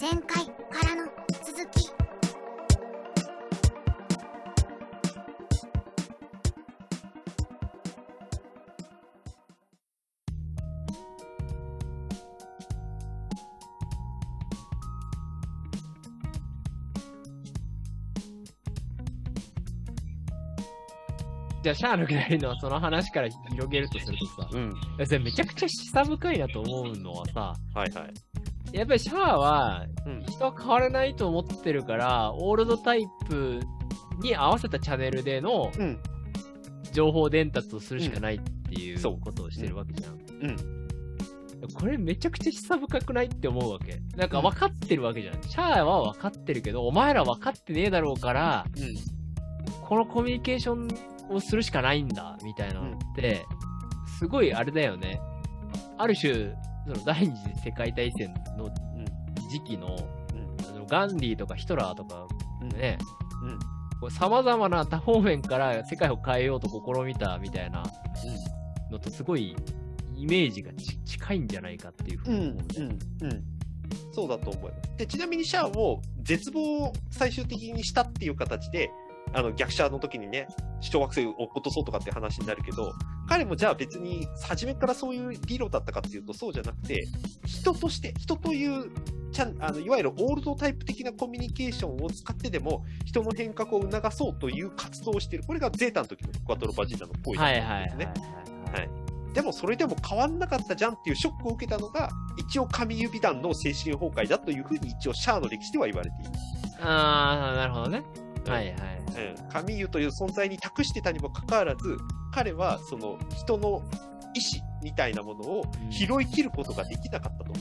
前回からの続きじゃあ、シャアのくだりのその話から広げるとするとさ、うん。めちゃくちゃ示唆深いなと思うのはさ、はいはい。やっぱりシャアはうん。人は変わらないと思ってるから、オールドタイプに合わせたチャンネルでのうん。情報伝達をするしかないっていうことをしてるわけじゃん。うん。これめちゃくちゃ示唆深くないって思うわけ。なんか分かってるわけじゃん。シャアは分かってるけど、お前ら分かってねえだろうから、うん。このコミュニケーションをするしかないんだ、みたいなのって、すごいあれだよね。ある種、その第二次世界大戦の時期の、あのガンディとかヒトラーとかね、うん。こう様々な多方面から世界を変えようと試みたみたいなのとすごいイメージがち近いんじゃないかっていうふううん。に思うね。うん。うん。そうだと思います。で、ちなみにシャアも絶望を最終的にしたっていう形で、あの逆者の時にね、小惑星を落っことそうとかって話になるけど、彼もじゃあ別に初めからそういう理論だったかっていうとそうじゃなくて、人として、人というちゃんあのいわゆるオールドタイプ的なコミュニケーションを使ってでも人の変革を促そうという活動をしている。これがゼータの時のクワトロバジータの行為だはいったんですね。でもそれでも変わんなかったじゃんっていうショックを受けたのが、一応神指団の精神崩壊だというふうに一応シャアの歴史では言われている。あー、なるほどね。うんはいはい。うん、神湯という存在に託してたにもかかわらず、彼はその人の意志みたいなものを拾い切ることができなかったと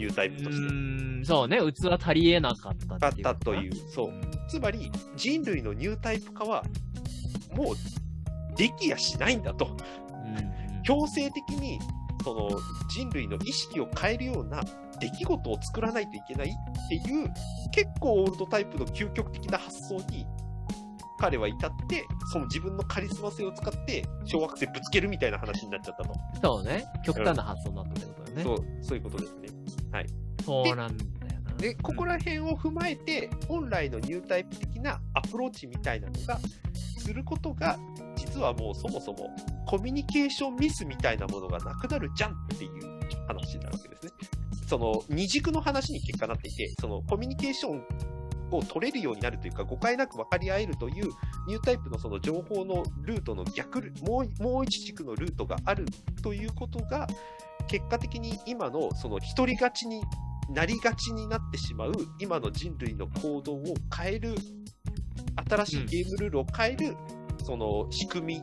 いうタイうプとして。ーん、そうね、器足りえなかっただっっていうことかな。たという、そう。つまり人類のニュータイプ化はもうできやしないんだと。強制的にその人類の意識を変えるような出来事を作らないといけないっていう結構オールドタイプの究極的な発想に彼は至ってその自分のカリスマ性を使って小惑星ぶつけるみたいな話になっちゃったと、そうね。極端な発想になったってことだよね。そうそういうことですねそうなんだよな。でここら辺を踏まえて本来のニュータイプ的なアプローチみたいなのがすることが実はもうそもそもコミュニケーションミスみたいなものがなくなるじゃんっていう話になるわけですね。その二軸の話に結果なっていて、そのコミュニケーションを取れるようになるというか、誤解なく分かり合えるというニュータイプのその情報のルートの逆、もうもう一軸のルートがあるということが、結果的に今のその一人勝ちになりがちになってしまう今の人類の行動を変える、新しいゲームルールを変える、うんその仕組み、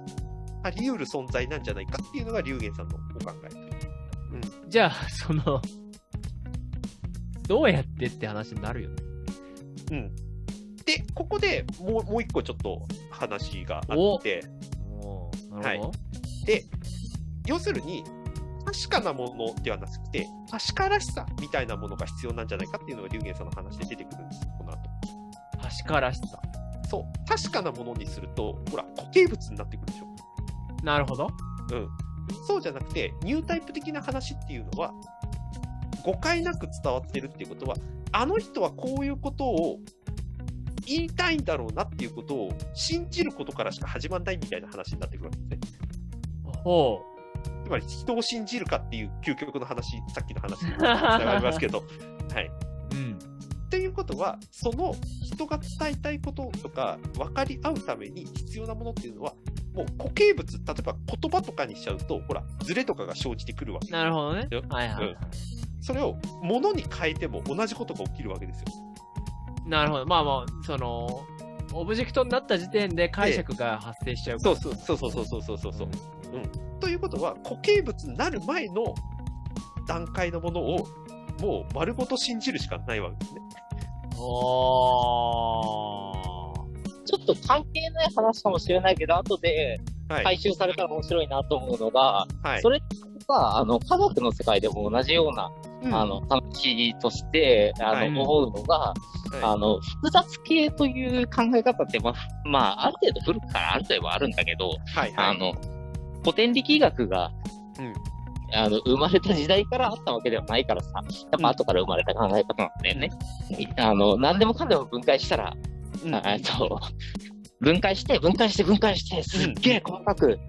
あり得る存在なんじゃないかっていうのが龍玄さんのお考えという。じゃあ、その、どうやってって話になるよね。うん。で、ここでもうもう一個ちょっと話があって、おーなるほど。で、要するに、確かなものではなくて、確からしさみたいなものが必要なんじゃないかっていうのが龍玄さんの話で出てくるんです、この後。確からしさ。そう、確かなものにすると、ほら、固形物になってくるでしょ。なるほど。うん。そうじゃなくて、ニュータイプ的な話っていうのは、誤解なく伝わってるっていうことは、あの人はこういうことを言いたいんだろうなっていうことを信じることからしか始まんないみたいな話になってくるわけですね。ほつまり人を信じるかっていう究極の話、さっきの話につながりますけど。はい。う。うん。っていうことは、その人が伝えたいこととか分かり合うために必要なものっていうのは、もう固形物、例えば言葉とかにしちゃうと、ほら、ズレとかが生じてくるわけ。なるほどねよ。はいはいはい。それを物に変えても同じことが起きるわけですよ。なるほど。まあまあ、その、オブジェクトになった時点で解釈が発生しちゃうから。そうそうそうそうそうそうそうそう。ということは、固形物になる前の段階のものを、もう丸ごと信じるしかないわけですね。おー。ちょっと関係ない話かもしれないけど、後ではい。回収されたら面白いなと思うのが、はい。それが、あの、科学の世界でも同じような、うんあの、話として、あの、はい思うのが、はいあの、複雑系という考え方って、まあ、まあ、ある程度古くからある程度はあるんだけど、はい。はい。あの、古典力学が、うんあの、生まれた時代からあったわけではないからさ、やっぱ後から生まれた考え方なんだよね。あの、何でもかんでも分解したら、うんあえっと、分解して、分解して、分解して、すっげえ細かく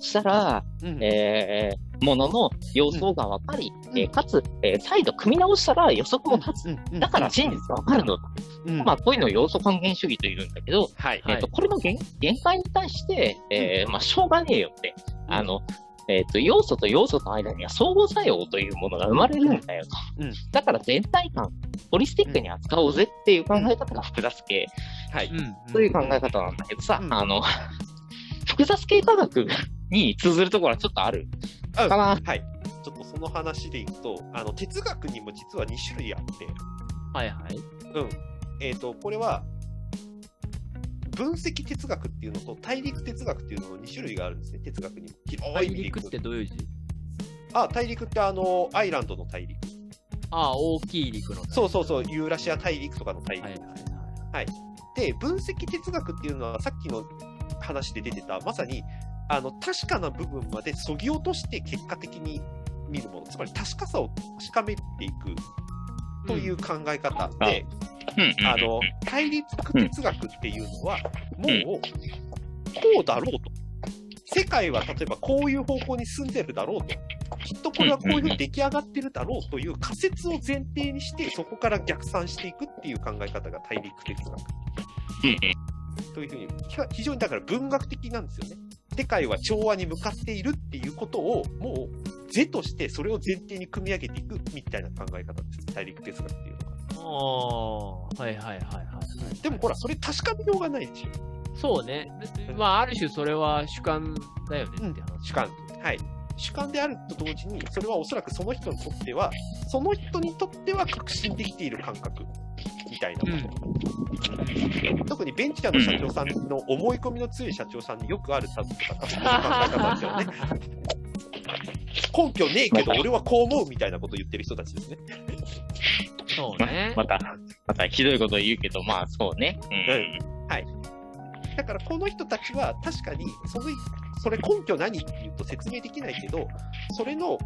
したら、うん。えー、ものの様相が分かり、えーかつ、えー再度組み直したら予測も立つ。うん。うん。だから真実が分かるの。だ。うん。まあ、こういうのを要素還元主義と言うんだけど、はい。はい。えっ、と、これの限限界に対して、えーまあ、しょうがねえよって、うん。あの、えっ、と、要素と要素の間には相互作用というものが生まれるんだよと。うんだから全体感、ホリスティックに扱おうぜっていう考え方が複雑系はい。うん。という考え方なんだけどさ、うんあの、複雑系科学に通ずるところはちょっとあるあかな。はい。ちょっとその話でいくと、あの、哲学にも実は2種類あって、はいはい。うん。えっ、と、これは、分析哲学っていうのと大陸哲学っていうのの2種類があるんですね、哲学にも。広大陸ってどういう字？あ、大陸ってあの、アイランドの大陸。ああ、大きい陸の。そうそうそう、ユーラシア大陸とかの大陸。はいはいはい。で、分析哲学っていうのはさっきの話で出てた、まさに、あの、確かな部分まで削ぎ落として結果的に見るもの。つまり確かさを確かめていくという考え方で、うんあの、対立哲学っていうのは、もう、こうだろうと。世界は例えばこういう方向に進んでるだろうと。きっとこれはこういうふうに出来上がってるだろうという仮説を前提にして、そこから逆算していくっていう考え方が大陸哲学うんというふうに、ひ非常にだから文学的なんですよね。世界は調和に向かっているっていうことを、もう、是としてそれを前提に組み上げていくみたいな考え方です。大陸哲学っていうのが。ああ、はいはいはいはい。でもほら、それ確かめようがないでしょ。そうね。まあ、ある種それは主観だよねって話。主観。はい。主観であると同時に、それはおそらくその人にとっては、その人にとっては確信できている感覚みたいなもの。特にベンチャーの社長さんの思い込みの強い社長さんによくある多分 考え方ですよね。根拠ねえけど、俺はこう思うみたいなことを言ってる人たちですね。そうね。また、またひどいこと言うけど、まあそうね。うんだからこの人たちは確かに、その、それ根拠何って言うと説明できないけど、それの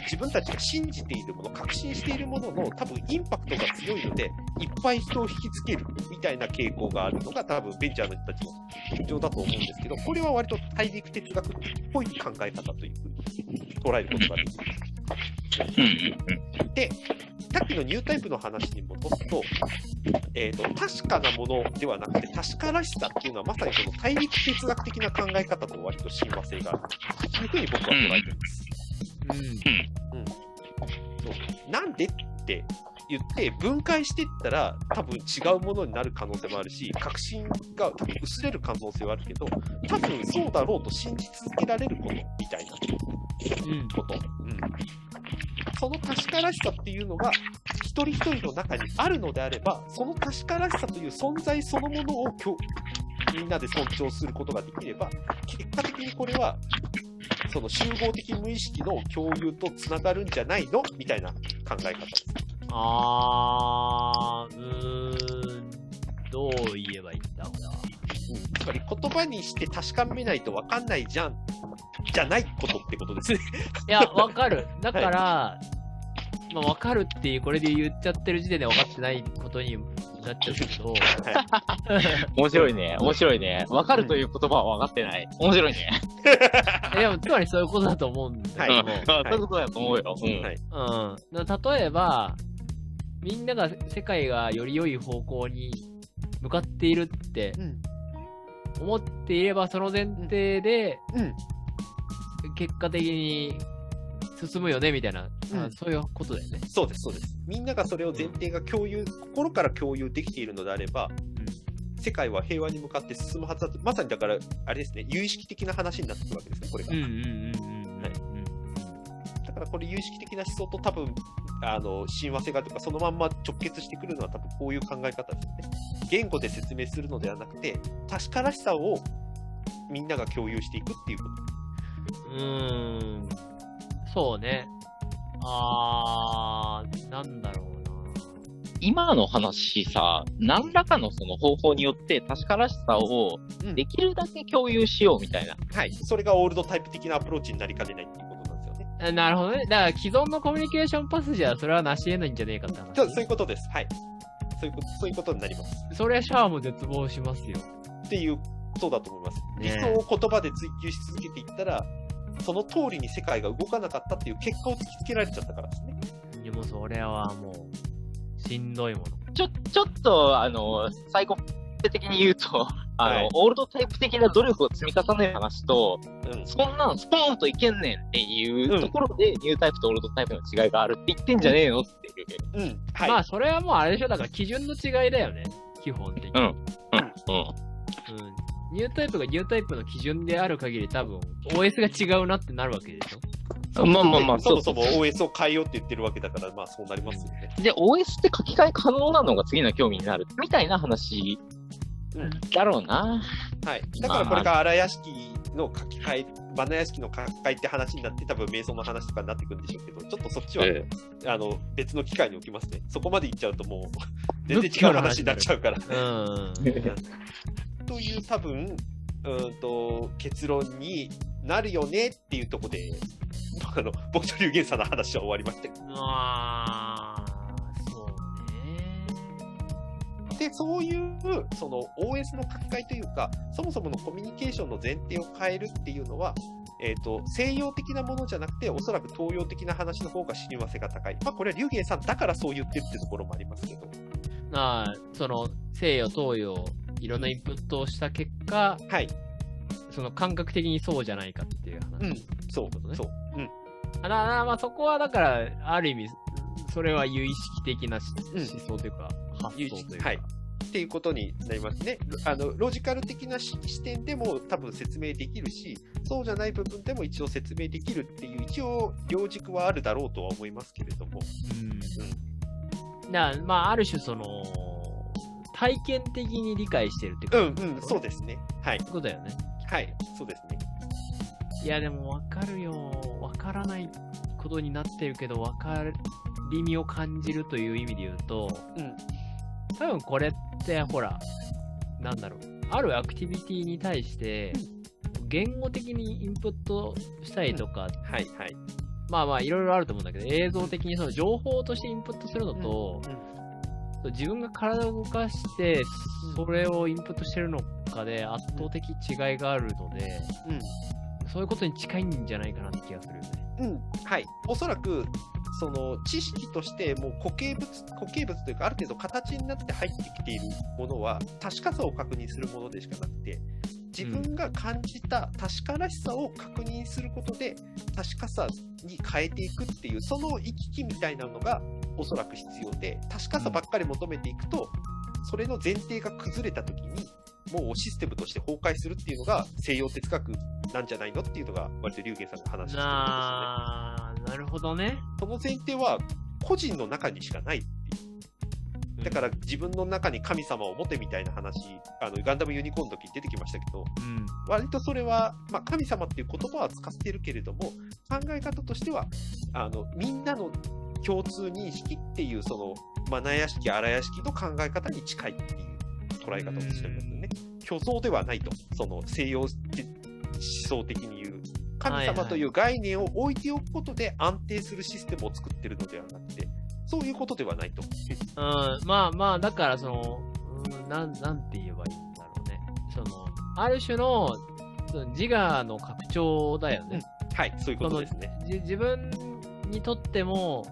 自分たちが信じているもの、確信しているものの多分インパクトが強いので、いっぱい人を引きつけるみたいな傾向があるのが多分ベンチャーの人たちの特徴だと思うんですけど、これは割と大陸哲学っぽい考え方というふうに捉えることができます。で、さっきのニュータイプの話に戻すと、えっ、と、確かなものではなくて、確からしさっていうのはまさにその大陸哲学的な考え方と割と親和性がある。というふうに僕は捉えています。うん。そうなんでって言って分解していったら多分違うものになる可能性もあるし、確信が多分薄れる可能性はあるけど、多分そうだろうと信じ続けられることみたいなうん。こと。うん。その確からしさっていうのが、一人一人の中にあるのであれば、その確からしさという存在そのものをみんなで尊重することができれば、結果的にこれは、その集合的無意識の共有とつながるんじゃないの？みたいな考え方です。あー、うーん。どう言えばいいんだ、これは。うん。つまり言葉にして確かめないと分かんないじゃん、じゃないことってことですね。いや、わかる。だから、まあ、わかるっていう、これで言っちゃってる時点で分かってないことになっちゃうけど、面白いね。面白いね。わかるという言葉は分かってない。面白いね。でも、つまりそういうことだと思うんだけども、うんそういうことだと思うよ。うんはいうん。だ例えば、みんなが世界がより良い方向に向かっているってうん。思っていれば、その前提で、うん。結果的に進むよね、みたいな、うんあそういうことだよね。そうです、そうです。みんながそれを前提が共有、心から共有できているのであれば、世界は平和に向かって進むはずだと、まさにだから、あれですね、有意識的な話になってくるわけですね、これが。うんうんうんうんうん。はいだからこれ有意識的な思想と多分、あの、親和性がとか、そのまんま直結してくるのは多分こういう考え方ですよね。言語で説明するのではなくて、確からしさをみんなが共有していくっていうこと。うーん。そうね。あー、なんだろうな。今の話さ、何らかのその方法によって確からしさをうんできるだけ共有しようみたいな。はい。それがオールドタイプ的なアプローチになりかねないっていうことなんですよね。えなるほどね。だから既存のコミュニケーションパスじゃ、それは成し得ないんじゃねえかって話。そうそういうことです。はい。そういうこと、そういうことになります。それはシャアも絶望しますよ。っていうことだと思います。理ね想を言葉で追求し続けていったら、その通りに世界が動かなかったっていう結果を突きつけられちゃったからですね。でもそれはもう、しんどいもの。ちょ、ちょっと、あの、サイコ的に言うと、あの、はいオールドタイプ的な努力を積み重ねる話と、うん。そんなんスポーンといけんねんっていううんところで、ニュータイプとオールドタイプの違いがあるって言ってんじゃねえのっていう。うん。はい。まあ、それはもうあれでしょ。だから基準の違いだよね。基本的に。うんうん。うん。うんニュータイプがニュータイプの基準である限り多分、OS が違うなってなるわけでしょ？まあまあまあ、そもそも OS を変えようって言ってるわけだから、まあそうなりますよね。で、OS って書き換え可能なのが次の興味になる。みたいな話うんだろうな。はい。だからこれが荒屋敷の書き換え、バナ屋敷の書き換えって話になって、多分瞑想の話とかになってくるんでしょうけど、ちょっとそっちは、えあの、別の機会に置きますね。そこまで行っちゃうともう、全然違う話になっちゃうから。うん。という多分、うんと、結論になるよねっていうところで、あの、僕と龍玄さんの話は終わりましたけどまあ、そうね。で、そういう、その OS の書き換えというか、そもそものコミュニケーションの前提を変えるっていうのは、えっ、と、西洋的なものじゃなくて、おそらく東洋的な話の方が親和性が高い。まあ、これは龍玄さんだからそう言ってるってところもありますけど。まあ、その、西洋、東洋、いろんなインプットをした結果、はい。その感覚的にそうじゃないかっていう話。うん。そうことね。そう。うん。あななまあ、そこはだから、ある意味、それは有意識的なしうん思想というか、発想というか。はいっていうことになりますね。あの、ロジカル的な視視点でも多分説明できるし、そうじゃない部分でも一応説明できるっていう、一応、両軸はあるだろうとは思いますけれども。うん。だからまあ、ある種その、体験的に理解してるってうんことうん、そうですね。はい。そうだよね。はい、そうですね。いや、でもわかるよ。わからないことになってるけど、わかりみを感じるという意味で言うと、うん。多分これって、ほら、なんだろう。あるアクティビティに対して、言語的にインプットしたりとか、はい、はい。まあまあいろいろあると思うんだけど、映像的にその情報としてインプットするのと、自分が体を動かして、それをインプットしてるのかで圧倒的違いがあるので、そういうことに近いんじゃないかなって気がするよね。うん。うん。はい。おそらく、その、知識として、もう固形物、固形物というか、ある程度形になって入ってきているものは、確かさを確認するものでしかなくて、自分が感じた確からしさを確認することで、確かさに変えていくっていう、その行き来みたいなのが、おそらく必要で、確かさばっかり求めていくと、それの前提が崩れた時に、もうシステムとして崩壊するっていうのが西洋哲学なんじゃないのっていうのが、割と龍玄さんが話してることですよね。なー、なるほどね。その前提は個人の中にしかないっていう。だから自分の中に神様を持てみたいな話、あの、ガンダムユニコーンの時に出てきましたけど、うん。割とそれは、まあ、神様っていう言葉は使ってるけれども、考え方としては、あの、みんなの共通認識っていう、その、マナ屋敷、荒屋敷の考え方に近いっていう捉え方をしてるんですよね。虚像ではないと。その西洋思想的に言う。神様という概念を置いておくことで安定するシステムを作ってるのではなくて、そういうことではないと。うん、まあまあ、だからその、うん、なん、なんて言えばいいんだろうね。その、ある種の、その自我の拡張だよね。はい、そういうことですね。じ自分にとっても、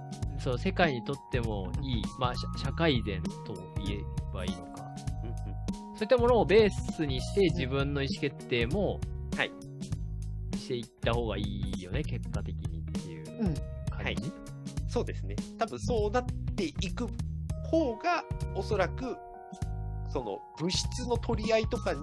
そう、世界にとってもいい、まあ、社社会善と言えばいいのか。うんうんそういったものをベースにして自分の意思決定も、はい。していった方がいいよね、結果的にっていううん感じ？そうですね。多分そうなっていく方が、おそらく、その物質の取り合いとかに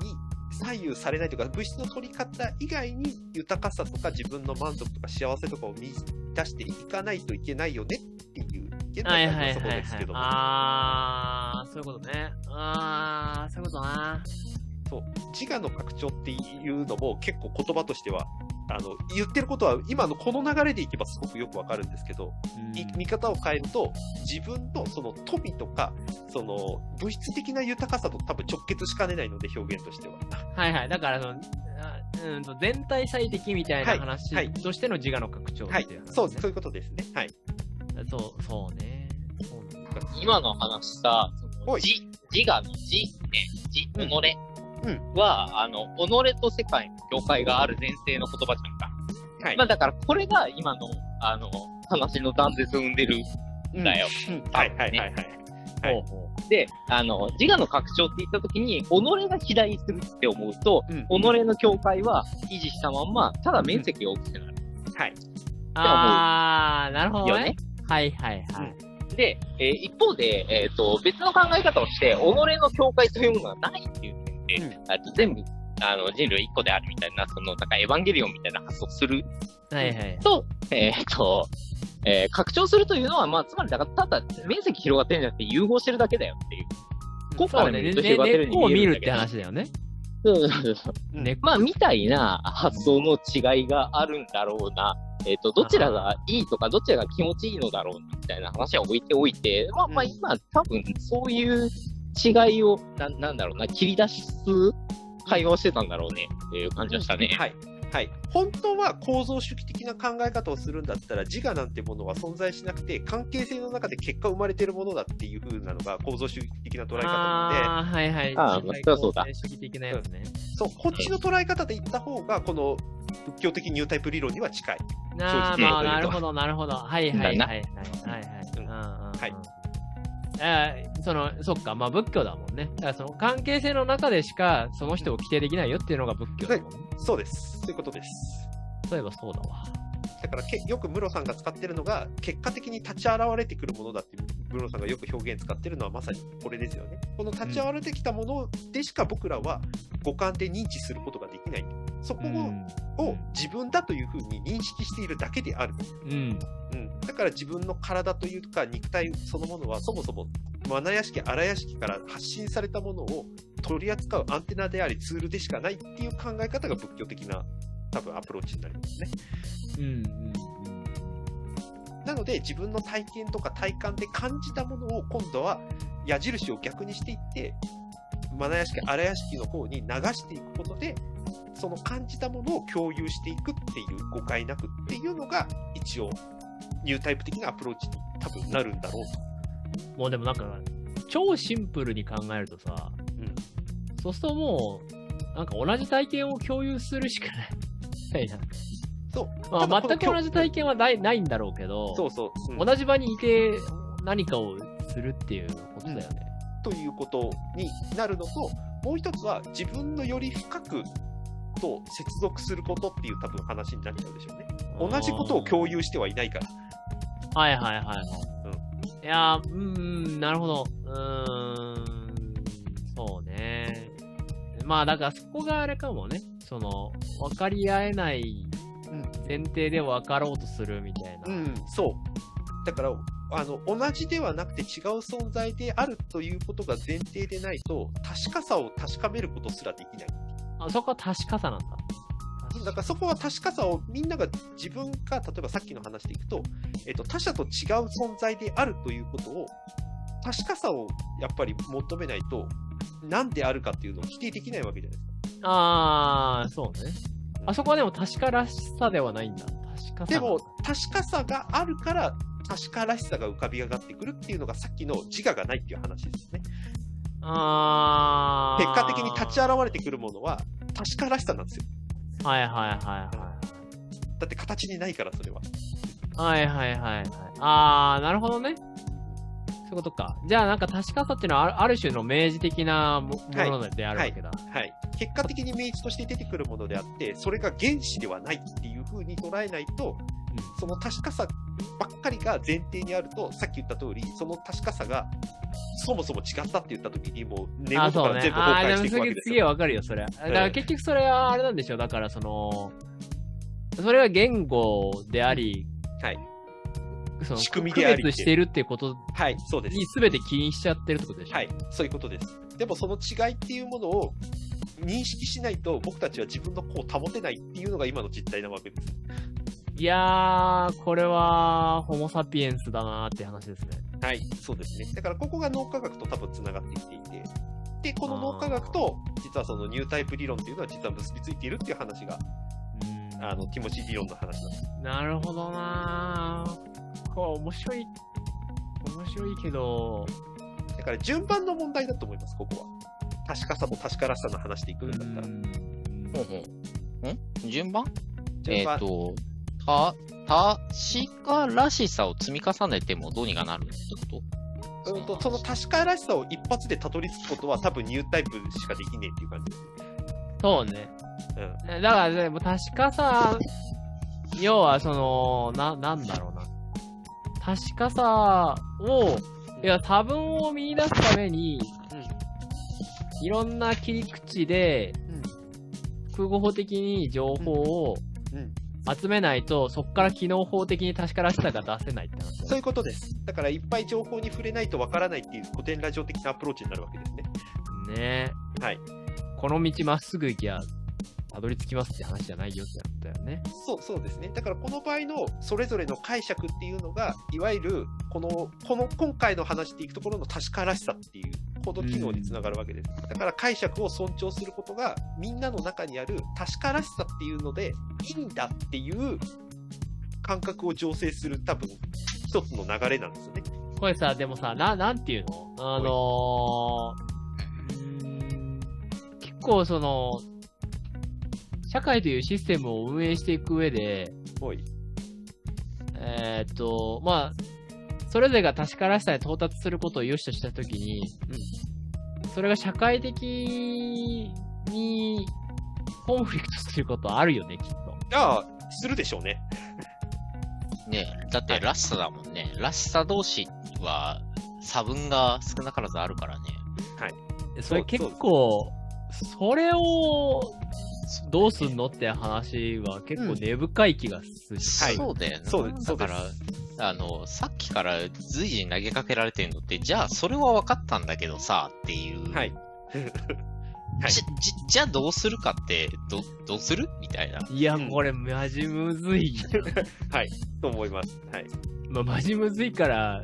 左右されないというか、物質の取り方以外に豊かさとか自分の満足とか幸せとかを見出していかないといけないよねっていう、現代のそこはいはいですけど。も。あー、そういうことね。あー、そういうことな。そう自我の拡張っていうのも結構言葉としては、あの、言ってることは今のこの流れでいけばすごくよくわかるんですけど、い見方を変えると、自分のその富とか、その物質的な豊かさと多分直結しかねないので、表現としては。はいはい。だからその、あうんと全体最適みたいなはい話はいとしての自我の拡張っはいていう話、ねそう、そういうことですね。はい。そう、そうね。そう今の話さ、その自自我の自、ね、自、うん己うんは、あの、己と世界の境界がある前提の言葉じゃんか。はいまあだから、これが今の、あの、話の断絶を生んでるんだよ。うんはいはいはいはい。はいほうほで、あの、自我の拡張って言った時に、己が肥大するって思うと、うん己の境界は維持したまんま、ただ面積が大きくなるはい。う。あー、なるほどねよね。。はいはいはい。で、えー一方で、えっ、と、別の考え方をして、己の境界というものがないっていう点で、うんあと全部、あの、人類一個であるみたいな、その、なんかエヴァンゲリオンみたいな発想するはいはい。と、えっ、と、えー拡張するというのは、まあ、つまり、だから、ただ、面積広がってるんじゃなくて、融合してるだけだよっていう。ここからそうね。広がってるよう根っこをに見えるんだけど見るって話だよね。そうそうそうまあ、みたいな発想の違いがあるんだろうな。えっ、と、どちらがいいとか、どちらが気持ちいいのだろうな、みたいな話は置いておいて、まあまあ、うん今、多分、そういう違いを、な、なんだろうな、切り出す会話をしてたんだろうね、っていう感じはしたね。はい。はい。本当は構造主義的な考え方をするんだったら、自我なんてものは存在しなくて、関係性の中で結果生まれてるものだっていう風なのが構造主義的な捉え方なので、あー、はいはい。あー社会そうそうだ構成主義的なやつね。そう、こっちの捉え方で言った方が、この仏教的ニュータイプ理論には近い。なあ、まあ、なるほど、なるほど。はいはいはいだはい。なはいはい。うんうんうんうんはいえーその、そっか、まあ仏教だもんね。だからその関係性の中でしかその人を規定できないよっていうのが仏教だもんね。そうです。そういうことです。そういえばそうだわ。だからけ、よくムロさんが使ってるのが、結果的に立ち現れてくるものだって、ムロさんがよく表現使ってるのはまさにこれですよね。この立ち現れてきたものでしか僕らは五感で認知することができない。そこを,、を自分だというふうに認識しているだけである。うん。うん、だから自分の体というか肉体そのものはそもそもマナ屋敷、荒屋敷から発信されたものを取り扱うアンテナでありツールでしかないっていう考え方が仏教的な多分アプローチになりますね。うん。うん。なので自分の体験とか体感で感じたものを今度は矢印を逆にしていって、マナ屋敷、荒屋敷の方に流していくことで、その感じたものを共有していくっていう誤解なくっていうのが一応ニュータイプ的なアプローチに多分なるんだろうと。もうでもなんか、超シンプルに考えるとさ、うんそうするともう、なんか同じ体験を共有するしかない。そう。まあ、全く同じ体験はないないんだろうけど、そうそう。うん同じ場にいて何かをするっていうことだよね。ということになるのと、もう一つは自分のより深くと接続することっていう多分話になっちゃうでしょうね。同じことを共有してはいないから。はいはいはいはい。いやー、うーん、なるほど。うーん、そうね。まあだからそこがあれかもね。その、分かり合えない前提で分かろうとするみたいな。うん、そう。だから、あの、同じではなくて違う存在であるということが前提でないと、確かさを確かめることすらできない。あそこは確かさなんだ。だからそこは確かさをみんなが自分が、例えばさっきの話でいくと、えっと、他者と違う存在であるということを、確かさをやっぱり求めないと、何であるかっていうのを否定できないわけじゃないですか。あー、そうね。あそこはでも確からしさではないんだ。確かさ。でも、確かさがあるから、確からしさが浮かび上がってくるっていうのがさっきの自我がないっていう話ですね。結果的に立ち現れてくるものは、確からしさなんですよ。はいはいはいはだって形にないから、それは。い。はいはいはいはい。あー、なるほどね。そういうことか。じゃあなんか確かさっていうのはあるある種の明示的なものであるわけだ。はい。結果的に明示として出てくるものであって、それが原子ではないっていう風に捉えないと、その確かさばっかりが前提にあると、さっき言った通り、その確かさがそもそも違ったって言った時に、もう根あ、元から全部崩壊していくわけですよ。すげえわかるよ、それ。だから結局それはあれなんでしょう。だからその、それは言語であり、はい。その仕組みであり区別してるってことはい、そうです。に全て起因しちゃってるってことでしょ。はい、そういうことです。でもその違いっていうものを認識しないと僕たちは自分の子を保てないっていうのが今の実態なわけです。いやー、これは、ホモ・サピエンスだなーって話ですね。はい、そうですね。だからここが脳科学と多分繋がってきていて、で、この脳科学と、実はそのニュータイプ理論っていうのは実は結びついているっていう話が、うんあの、ティモシー理論の話なんです。なるほどなぁ。こう、面白い、面白いけど、だから順番の問題だと思います、ここは。確かさと確からしさの話でいくんだったら。うんほうほう。ん？順番？えっ、順番、と、た、確からしさを積み重ねてもどうにかなるってこと？うんと、その確からしさを一発でたどり着くことは多分ニュータイプしかできねえっていう感じです。そうね。うん。だから、でも確かさ、要はその、な、なんだろうな。確かさを、いや、多分を見出すために、いろんな切り口で、空語法的に情報をうん。集めないと、そこから機能法的に確からしさが出せないってそういうことです。だからいっぱい情報に触れないとわからないっていう古典ラジオ的なアプローチになるわけですね。ねはい。この道まっすぐ行きゃ、たどり着きますって話じゃないよってことだよね。そう、そうですね。だからこの場合のそれぞれの解釈っていうのが、いわゆるこの、この今回の話でいくところの確からしさっていうほど機能につながるわけです。だから解釈を尊重することが、みんなの中にある確からしさっていうので、いいんだっていう感覚を醸成する多分、一つの流れなんですよね。これさ、でもさ、な、なんていうのあのー、結構その、社会というシステムを運営していく上で、い。えーっと、まあ、それぞれが確からしさに到達することを良しとしたときに、それが社会的にコンフリクトすることあるよね、きっと。ああ、するでしょうね。ねだってらしさだもんね。らしさ同士は差分が少なからずあるからね。それそう結構、それをどうすんのって話は結構根深い気がするし。はいそうだよね。そうだですから、あの、さっきから随時投げかけられてるのって、じゃあそれは分かったんだけどさ、っていう。はい。はいじじじゃあどうするかって、ど、どうする？みたいな。いや、うんこれマジむずい。はい。と思います。はい。まあ、マジむずいから、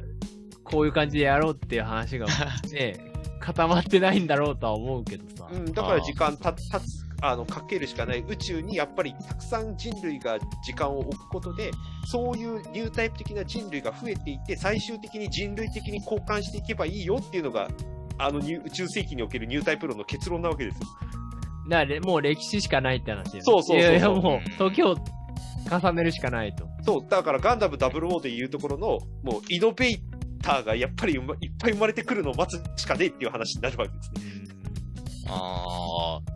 こういう感じでやろうっていう話が ね、固まってないんだろうとは思うけどさ。うん、だから時間た、たつ、あの、かけるしかない。宇宙にやっぱりたくさん人類が時間を置くことで、そういうニュータイプ的な人類が増えていって、最終的に人類的に交換していけばいいよっていうのが、あのニュー宇宙世紀におけるニュータイプ論の結論なわけですよ。だからもう歴史しかないって話そうそうそうそういやいやもう時を重ねるしかないと。そう、だからガンダム00でいうところの、もうイノベーターがやっぱりいっぱい生まれてくるのを待つしかねえっていう話になるわけですね。あー。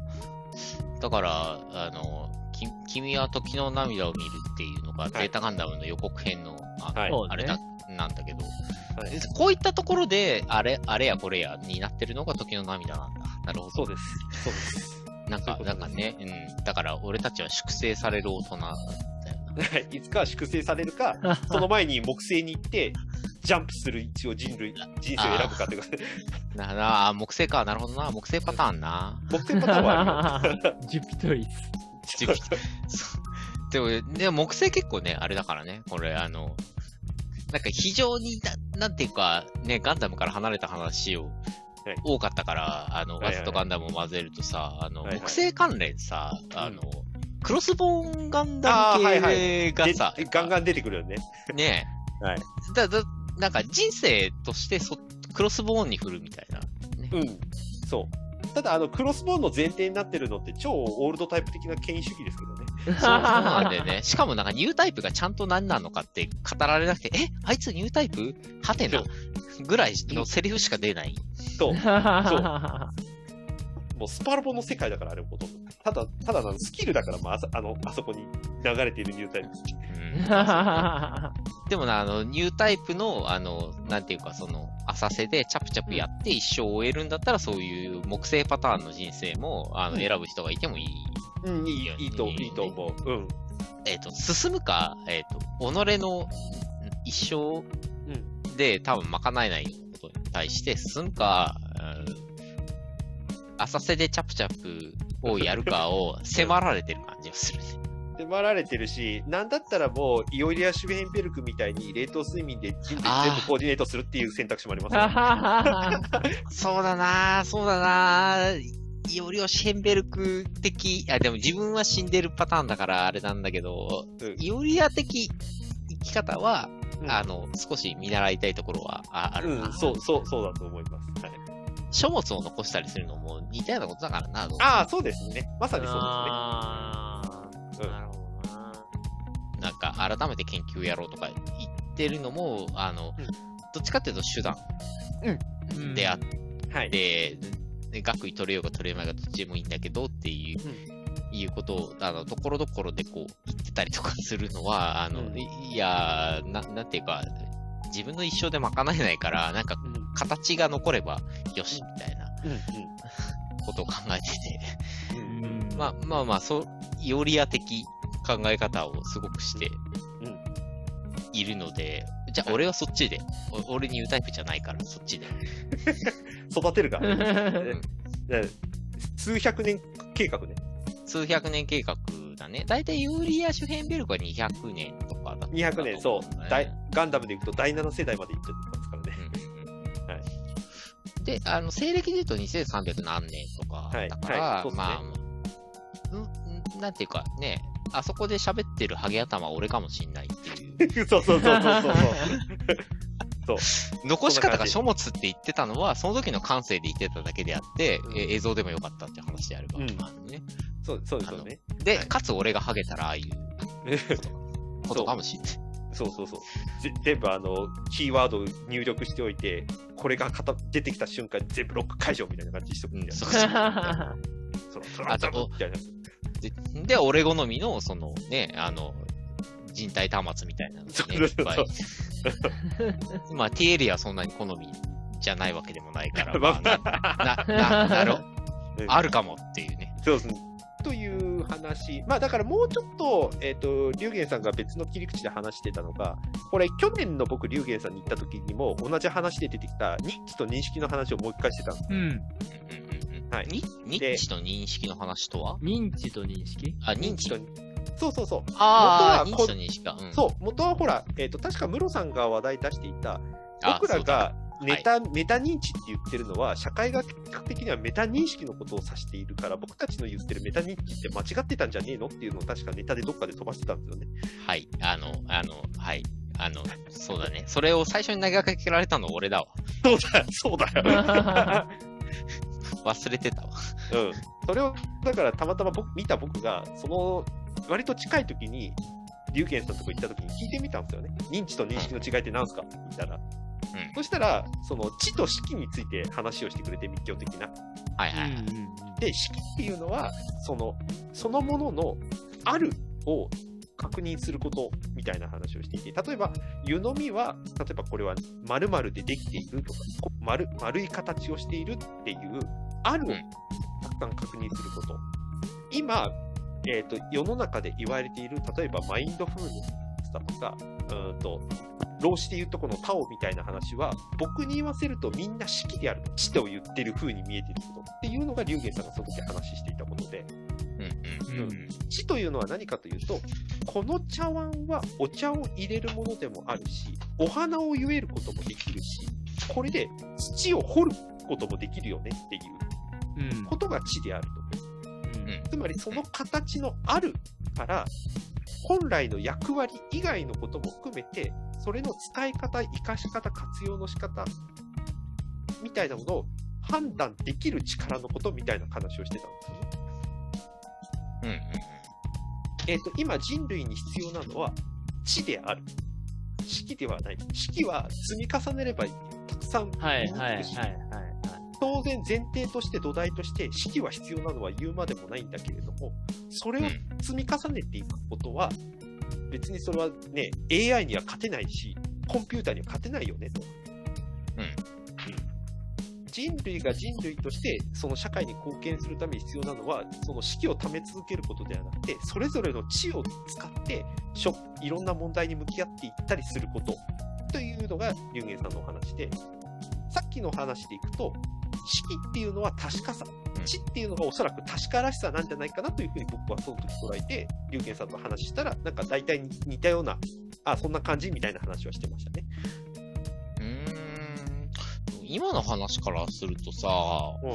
だから、あの、き君は時の涙を見るっていうのが、データガンダムの予告編の、あのはいあれだ、なんだけど、はいでこういったところで、あれ、あれやこれやになってるのが時の涙なんだ。なるほど。そうです。そうです。なんか、そういうなんかね、うん。だから、俺たちは粛清される大人い いつかは粛清されるか、その前に木星に行って、ジャンプする一応人類、人生を選ぶかってことで。ななあ、木星か。なるほどな。木星パターンな。木星パターンはあるよ。ジュピトリス。ジュピそうでも、でも木星結構ね、あれだからね。これ、あの、なんか非常にな、なんていうか、ね、ガンダムから離れた話を、はい多かったから、あの、わざとガンダムを混ぜるとさ、あの、はいはい木星関連さ、あの、クロスボーンガンあダムーはいは系がさ、でガンガン出てくるよね。ねはい。だ、だ、なんか人生としてそ、クロスボーンに振るみたいな。うん。そう。ただ、あの、クロスボーンの前提になってるのって超オールドタイプ的な権威主義ですけどね。そうそうなんだよね。しかもなんかニュータイプがちゃんと何なのかって語られなくて、えあいつニュータイプ？はてなぐらいのセリフしか出ない。そう。もうスパロボの世界だから、あれほとんど。ただ、ただのスキルだから、まあ、あの、あそこに流れているニュータイプ。うん、でもな、あの、ニュータイプの、あの、なんていうか、その、浅瀬でチャプチャプやって一生終えるんだったら、そういう木星パターンの人生も、あの、うん選ぶ人がいてもいい。うん、いいいいよ、いいと、いいと思う。うん。えっ、と、進むか、えっ、と、己のん一生うん。で多分賄えないことに対して進むか、うん浅瀬でチャプチャプをやるかを迫られてる感じがするね。迫られてるし、なんだったらもう、イオリア・シュベンベルクみたいに冷凍睡眠で人類全部コーディネートするっていう選択肢もありますね。そうだなそうだなイオリオ・シェンベルク的、あ、でも自分は死んでるパターンだからあれなんだけど、うんイオリア的生き方は、うんあの、少し見習いたいところはああるな、うん、そう、そう、そうだと思います。はい、書物を残したりするのも似たようなことだからな、ああ、そうですね。まさにそうですね。あーうんなるほどな。なんか改めて研究やろうとか言ってるのも、あの、うんどっちかっていうと手段うんであっはい。て、で学位取れようが取れまいがどっちでもいいんだけどっていう、いうことを、あの、ところどころでこう言ってたりとかするのは、あの、うんいいやーな、なんていうか、自分の一生で賄えないから、なんかうん。形が残ればよし、みたいなうん。ことを考えてて、うん。うんまあまあまあ、そう、イオリア的考え方をすごくしてうんいるので、じゃあ俺はそっちで、お俺に言うタイプじゃないからそっちで。育てるから、ね。うん ね数百年計画ね。数百年計画だね。だいたいユーリア・シュヘンベルクは200年とかだった200年、そう。大ガンダムでいくと第7世代までいってますからね。うんはいで、あの、西暦で言うと2300何年とかはいだから、はいそうっすねまあ、うん、なんていうかね、あそこで喋ってるハゲ頭は俺かもしんないっていう。そうそうそうそう そう。残し方が書物って言ってたのは、その時の感性で言ってただけであって、うんえ映像でもよかったって話であれば。うんね、そうそうですよね。で、はいかつ俺がハゲたらああいうこと かもしんない。そうそうそう。ぜ全部あの、キーワードを入力しておいて、これがかた出てきた瞬間に全部ロック解除みたいな感じにしとくみたいな。うんそうそ のトランザムみたいな。で、で俺好みの、そのね、あの、人体端末みたいなのそうね、いっぱい。まあ、ティエリはそんなに好みじゃないわけでもないから、まあ、な、な、な、なる、うんあるかもっていうね。そうですね。話。まあだからもうちょっと、えっ、と、龍玄さんが別の切り口で話してたのが、これ去年の僕龍玄さんに行った時にも同じ話で出てきた認知と認識の話をもう一回してたんです。うん。うんうんうんうんはいに認知と認識の話とは？認知と認識？あ、認知とそうそうそう。ああ、認元は知と認識か。うん。そう、元はほら、えっ、と、確かムロさんが話題出していた、あ僕らがメタ、メタ認知って言ってるのは、社会学的にはメタ認識のことを指しているから、僕たちの言ってるメタ認知って間違ってたんじゃねえのっていうのを確かネタでどっかで飛ばしてたんですよね。はい。あの、あの、はい。あの、そうだね。それを最初に投げかけられたの俺だわ。そうだよ、そうだよ。忘れてたわ。うん。それを、だからたまたま僕、見た僕が、その、割と近い時に、龍玄さんのとこ行った時に聞いてみたんですよね。認知と認識の違いって何すか？って聞いたら。そしたら、その、知と識について話をしてくれて、密教的な。はいはいはい。で、識っていうのは、その、そのものの、あるを確認することみたいな話をしていて、例えば、湯飲みは、例えばこれは〇〇でできているとか、こ丸丸い形をしているっていう、あるをうんたくさん確認すること。今、えっ、と、世の中で言われている、例えばマインドフルネスだとか、うーんと、老子で言うとこのタオみたいな話は、僕に言わせるとみんな式である、知と言ってる風に見えていることっていうのが龍玄さんがその時話していたことで、うん。知というのは何かというと、この茶碗はお茶を入れるものでもあるし、お花を植えることもできるし、これで土を掘ることもできるよねっていううん。ことが知であると。うんつまりその形のあるから、本来の役割以外のことも含めて、それの使い方、活かし方、活用の仕方、みたいなものを判断できる力のことみたいな話をしてたんですよね。うんうんえっ、と、今人類に必要なのは知である。式ではない。式は積み重ねればたくさんはいはいはいはい。当然前提として土台として式は必要なのは言うまでもないんだけれども、それを積み重ねていくことは、別にそれはね、AI には勝てないし、コンピューターには勝てないよねと。うん。うん。人類が人類として、その社会に貢献するために必要なのは、その式を貯め続けることではなくて、それぞれの知を使って、しょいろんな問題に向き合っていったりすること、というのが龍玄さんのお話で、さっきの話でいくと、式っていうのは確かさ。知っていうのがおそらく確からしさなんじゃないかなというふうに僕はその時捉えて、龍賢さんと話したら、なんか大体似たような、あ、そんな感じみたいな話はしてましたね。うーん。今の話からするとさ、うん。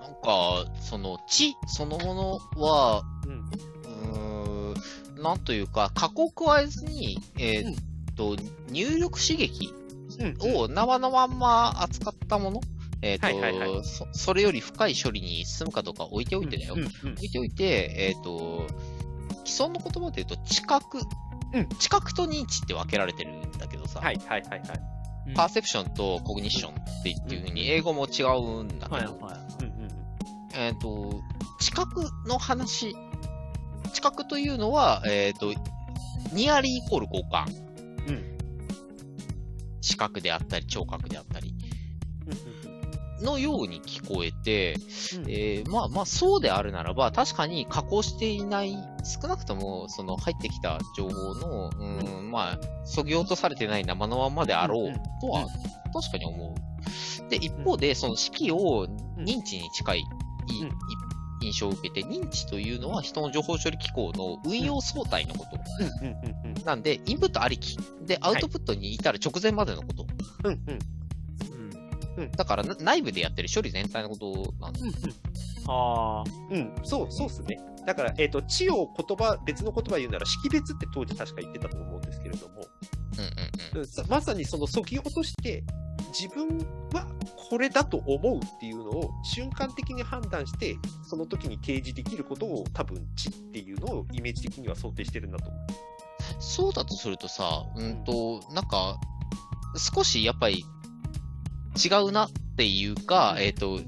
なんか、その、知そのものは、うん。ん、なんというか、加工を加えずに、えーっと、入力刺激うん。を生のまんま扱ったもの、えーっと、はいはいはいそ、それより深い処理に進むかどうか置いておいてだよ。うん。うん。置いておいて、えーっと、既存の言葉で言うと、知覚、うん知覚と認知って分けられてるんだけどさ、はいはいはいはい。パーセプションとコグニッションってっていうふうに英語も違うんだけど、えっ、と、知覚の話、知覚というのは、えっ、と、ニアリーイコール交換。うん視覚であったり、聴覚であったり、うん。のように聞こえて、うん。えーまあまあそうであるならば、確かに加工していない、少なくともその入ってきた情報の、うん、まあ、そぎ落とされてない生のまんまであろうとは、確かに思う。で、一方で、その式を認知に近い、いうん。印象を受けて、認知というのは人の情報処理機構の運用相対のこと。なんで、インプットありき。で、アウトプットに至る直前までのこと。だから、な内部でやってる処理全体のことなんだ。ああ。うんうん、そう、そうですね。だから、えっ、と、知を言葉、別の言葉言うなら、識別って当時確か言ってたと思うんですけれども、うんうんうん。まさにそのそぎ落として、自分はこれだと思うっていうのを瞬間的に判断して、その時に提示できることを多分知っていうのをイメージ的には想定してるんだと思う。そうだとするとさ、うんと、なんか、少しやっぱり違うなっていうか、うんえっ、と、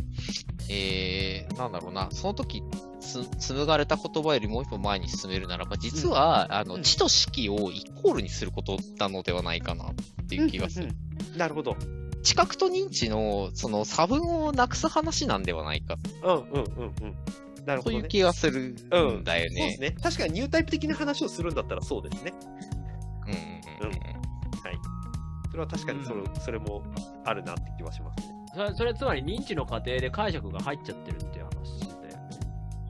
えー、なんだろうな、その時つ紡がれた言葉よりもう一歩前に進めるならば、実は、あの、うん知と識をイコールにすることなのではないかなっていう気がする。うんうんなるほど。知覚と認知の、その差分をなくす話なんではないか、うんうんうんうん。なるほどね。という気がするんだよそうでねす。ね。確かにニュータイプ的な話をするんだったらそうですね。うんうんうんうんそれは確かにそれ,、それもあるなって気はしますね。それ、それつまり認知の過程で解釈が入っちゃってるっていう話だよね。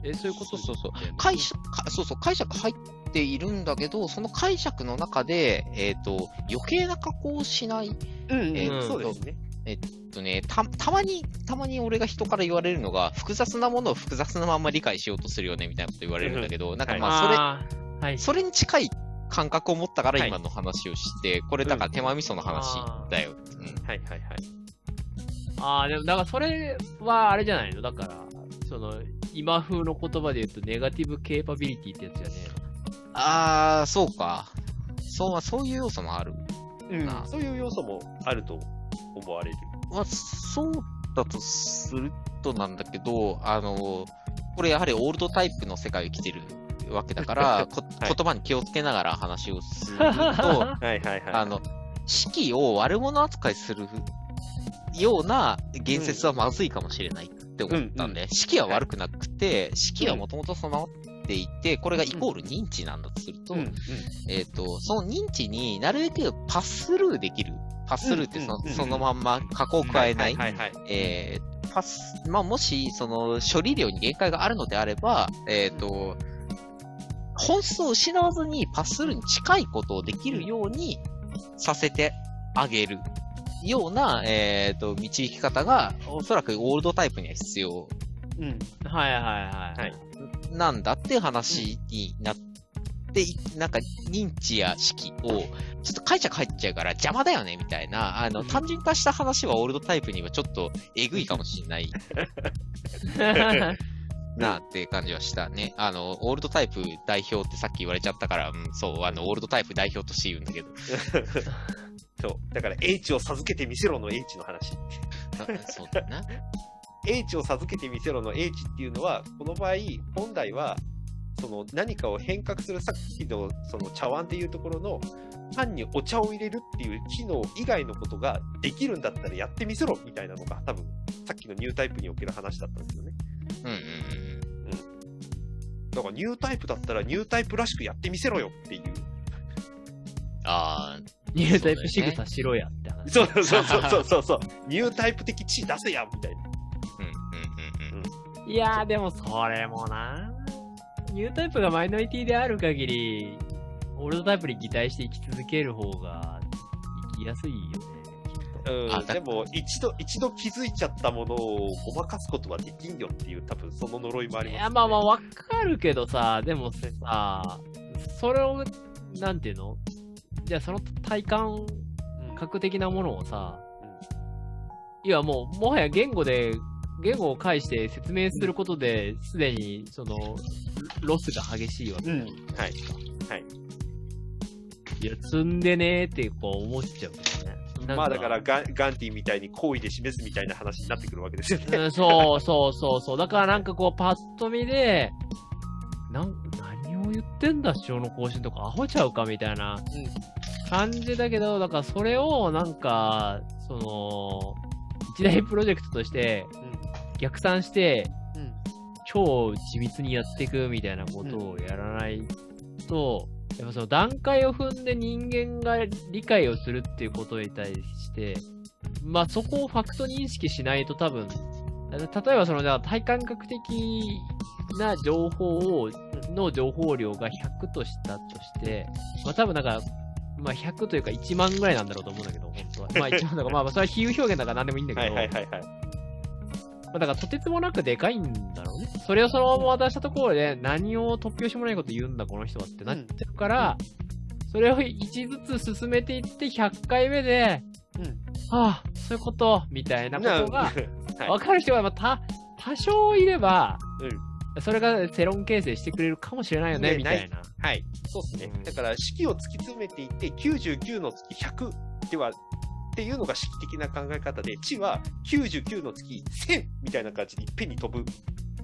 え、そういうこと？そうそう解釈、かそうそう、解釈入っているんだけど、その解釈の中で、えっ、と、余計な加工をしない。うんうん、えーそうですね。えっとね、た、たまに、たまに俺が人から言われるのが、複雑なものを複雑なまんま理解しようとするよね、みたいなこと言われるんだけど、なんかまあ、それ、はい。それに近い感覚を持ったからはい今の話をして、これだから手間味噌の話だよ。うんはいはいはい。ああ、でも、だからそれはあれじゃないの？だから、その、今風の言葉で言うと、ネガティブケーパビリティってやつじゃねあー、そうか。そう、そういう要素もある。うんなそういう要素もあると思われる。まあ、そうだとするとなんだけど、あの、これやはりオールドタイプの世界を生きてるわけだから、言葉に気をつけながら話をすると、え はいはいはい。あの、式を悪者扱いするような言説はまずいかもしれないって思ったんで、式は悪くなくて、式はもともと備わっていて、これがイコール認知なんだとすると、えっ、と、その認知になるべくパススルーできる。パススルーってそ,、そのまんま加工を加えない。えーパス、まあ、もし、その、処理量に限界があるのであれば、えっ、と、本質を失わずにパススルーに近いことをできるようにさせてあげるような、えっ、と、導き方が、おそらくオールドタイプには必要うん。はいはいはい。はいなんだっていう話になって、なんか認知や式を、ちょっと解釈入っちゃうから邪魔だよね、みたいな、あの、単純化した話はオールドタイプにはちょっとえぐいかもしれない なって感じはしたね。あの、オールドタイプ代表ってさっき言われちゃったから、うん、そう、あの、オールドタイプ代表として言うんだけど。そう。だから、H を授けてみせろの H の話。あそうだな。H を授けてみせろの H っていうのは、この場合、本来は、その何かを変革するさっきのその茶碗っていうところの、単にお茶を入れるっていう機能以外のことができるんだったらやってみせろみたいなのが、多分、さっきのニュータイプにおける話だったんですよね。うんうんうん。だからニュータイプだったらニュータイプらしくやってみせろよっていう。ああ、ニュータイプ仕草しろやって話。そうそうそうそうそうそう。ニュータイプ的地出せやみたいな。うんうんうんうん。いやー、でもそれもなニュータイプがマイノリティである限り、オールドタイプに擬態して生き続ける方が生きやすいよね。うん、でも、一度、一度気づいちゃったものをごまかすことはできんよっていう、多分その呪いもあります、ね。いや、まあまあ、わかるけどさ、でもさ、それを、なんていうの？じゃあその体感うん覚的なものをさ、いやもう、もはや言語で、言語を介して説明することで、すでに、その、ロスが激しいわけじゃないですか。はい。はい。いや、積んでねーってこう思っちゃうまあだからガン、ガンティみたいに好意で示すみたいな話になってくるわけですよね。うんそうそうそうそう。だからなんかこう、パッと見で、なん、何を言ってんだ、主張の更新とか、アホちゃうかみたいな感じだけど、だからそれをなんか、その、一大プロジェクトとして、逆算して、うん。超緻密にやっていくみたいなことをやらないと、やっぱその段階を踏んで人間が理解をするっていうことに対して、まあそこをファクト認識しないと多分、例えばそのじゃあ体感覚的な情報を、の情報量が100としたとして、まあ多分なんか、まあ100というか1万ぐらいなんだろうと思うんだけど、本当は。まあ1万だから、まあまあそれは比喩表現だから何でもいいんだけど、はいはいはいはい。まあ、だからとてつもなくでかいんだね。それをそのまま渡したところで、何を突拍子もないこと言うんだ、この人はってなっちゃうから、それを一ずつ進めていって、100回目で、うんはあ、そういうこと、みたいなことが、はいわかる人がまあた多少いれば、うんそれが世論形成してくれるかもしれないよね、ねみたいな。はい。そうですねうん。だから、式を突き詰めていって、99の月100では、っていうのが式的な考え方で、地は99の月1000みたいな感じでいっぺんに飛ぶ。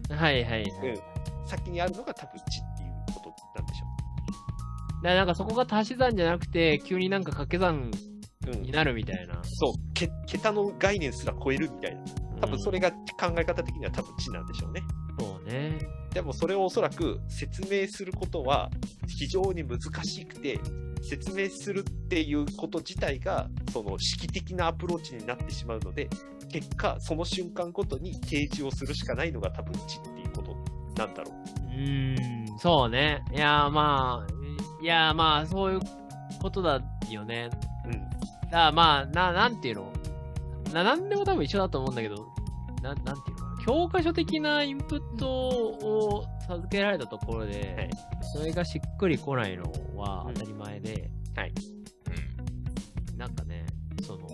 はいはいはい。うん。先にあるのが多分地っていうことなんでしょだからなんかそこが足し算じゃなくて、急になんか掛け算う。うんに。なるみたいな。そう。け桁の概念すら超えるみたいな。多分それが。が考え方的には多分地なんでしょうね。そうね。でもそれをおそらく説明することは非常に難しくて、説明するっていうこと自体が、その式的なアプローチになってしまうので、結果、その瞬間ごとに提示をするしかないのが多分知っていうことなんだろう。うーん、そうね。いやーまあ、いやーまあ、そういうことだよね。うん。だまあ、な、なんていうの？な、なんでも多分一緒だと思うんだけど、な、なんていうの？教科書的なインプットを授けられたところで、はい。それがしっくりこないのはうん。当たり前で、はい。なんかね、その、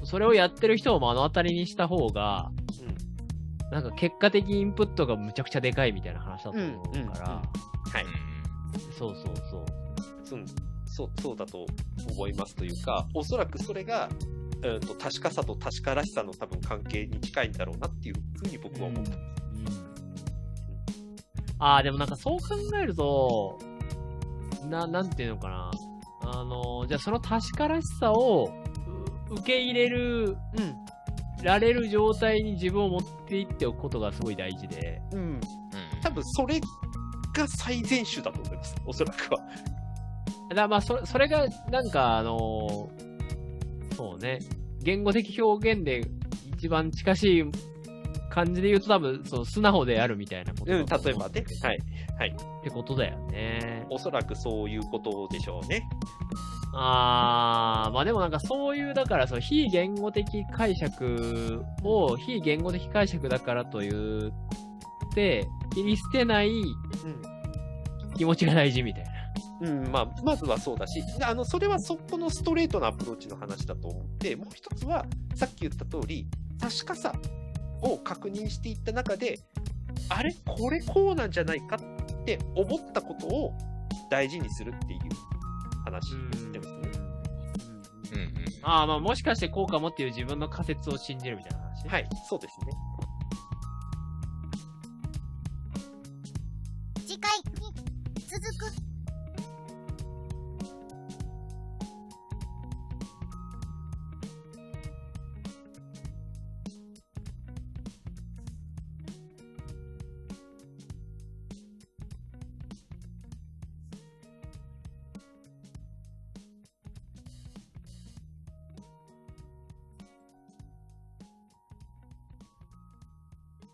そそれをやってる人を目の当たりにした方が、なんか結果的インプットがむちゃくちゃでかいみたいな話だと思うから、うんうんうんはい。そうそうそう。そうそうそうだと思いますというか、おそらくそれが、うんと確かさと確からしさの多分関係に近いんだろうなっていうふうに僕は思ってます。ああ、でもなんかそう考えると、な、なんていうのかな。あの、じゃあその確からしさをう受け入れる、られる状態に自分を持っていっておくことがすごい大事で。うん。うん多分それが最善手だと思います。おそらくは。だまあそ、それが、なんかあの、そうね、言語的表現で一番近しい感じで言うと多分、その素直であるみたいなことうん、例えばねはい。はい。ってことだよね。おそらくそういうことでしょうね。あー、まあでもなんかそういう、だからその非言語的解釈を非言語的解釈だからと言って、切り捨てない気持ちが大事みたいな。うん。うん、まあ、まずはそうだし、あの、それはそこのストレートなアプローチの話だと思って、もう一つは、さっき言った通り、確かさを確認していった中で、あれこれこうなんじゃないかって思ったことを大事にするっていう話してますね。うんうんあー、まあもしかしてこうかもっていう自分の仮説を信じるみたいな話？はい、そうですね。次回